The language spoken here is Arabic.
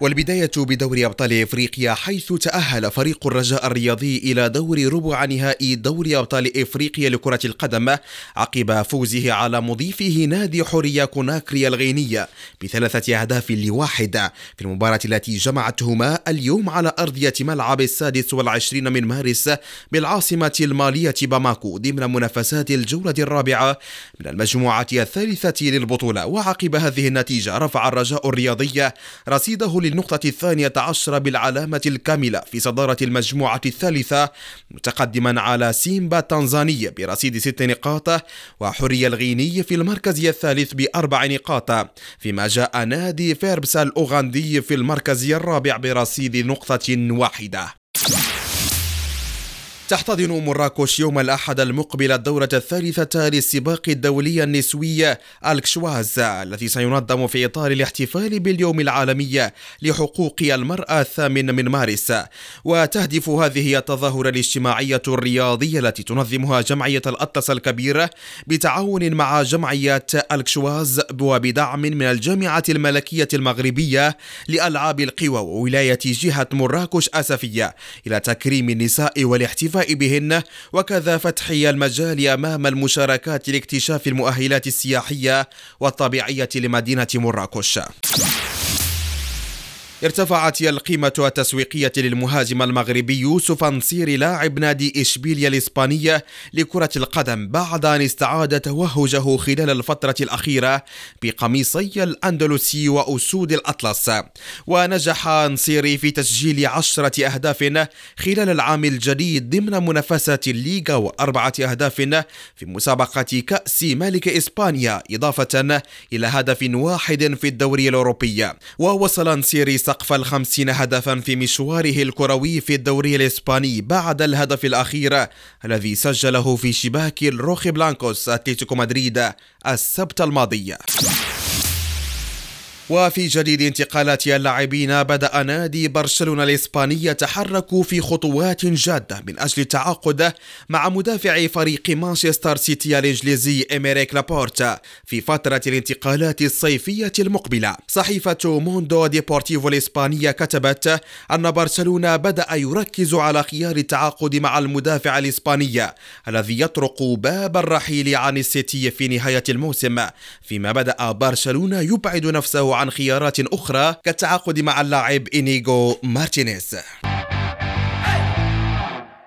والبداية بدوري أبطال إفريقيا حيث تأهل فريق الرجاء الرياضي إلى دور ربع نهائي دوري أبطال إفريقيا لكرة القدم عقب فوزه على مضيفه نادي حورية كوناكري الغينية بثلاثة أهداف لواحد. في المباراة التي جمعتهما اليوم على أرضية ملعب السادس والعشرين من مارس بالعاصمة المالية باماكو ضمن منافسات الجولة الرابعة من المجموعة الثالثة للبطولة. وعقب هذه النتيجة رفع الرجاء الرياضي رصيده للنقطة الثانية عشرة بالعلامة الكاملة في صدارة المجموعة الثالثة متقدما على سيمبا تنزانية برصيد ست نقاط وحرية الغيني في المركز الثالث بأربع نقاط فيما جاء نادي فيربس الأوغندي في المركز الرابع برصيد نقطة واحدة. تحتضن مراكش يوم الأحد المقبل الدورة الثالثة للسباق الدولي النسوي ألكشواز الذي سينظم في إطار الاحتفال باليوم العالمي لحقوق المرأة الثامن من مارس. وتهدف هذه التظاهرة الاجتماعية الرياضية التي تنظمها جمعية الأطلس الكبيرة بتعاون مع جمعية ألكشواز وبدعم من الجامعة الملكية المغربية لألعاب القوى وولاية جهة مراكش أسفية إلى تكريم النساء والاحتفال بهن وكذا فتح المجال أمام المشاركات لاكتشاف المؤهلات السياحية والطبيعية لمدينة مراكش. ارتفعت القيمة التسويقية للمهاجم المغربي يوسف نصير لاعب نادي إشبيليا الإسبانية لكرة القدم بعد أن استعاد توهجه خلال الفترة الأخيرة بقميصي الأندلسي وأسود الأطلس. ونجح نصير في تسجيل عشرة أهداف خلال العام الجديد ضمن منافسة الليغا وأربعة أهداف في مسابقة كأس ملك إسبانيا إضافة إلى هدف واحد في الدوري الأوروبي. ووصل نصيري سقف الخمسين هدفا في مشواره الكروي في الدوري الإسباني بعد الهدف الأخير الذي سجله في شباك الروخي بلانكوس أتلتيكو مدريد السبت الماضي. وفي جديد انتقالات اللاعبين بدأ نادي برشلونة الإسباني يتحرك في خطوات جادة من أجل التعاقد مع مدافع فريق مانشستر سيتي الإنجليزي إميريك لابورت في فترة الانتقالات الصيفية المقبلة. صحيفة موندو ديبورتيفو الإسبانية كتبت أن برشلونة بدأ يركز على خيار التعاقد مع المدافع الإسباني الذي يطرق باب الرحيل عن السيتي في نهاية الموسم. فيما بدأ برشلونة يبعد نفسه عن خيارات أخرى كالتعاقد مع اللاعب إنيغو مارتينيز.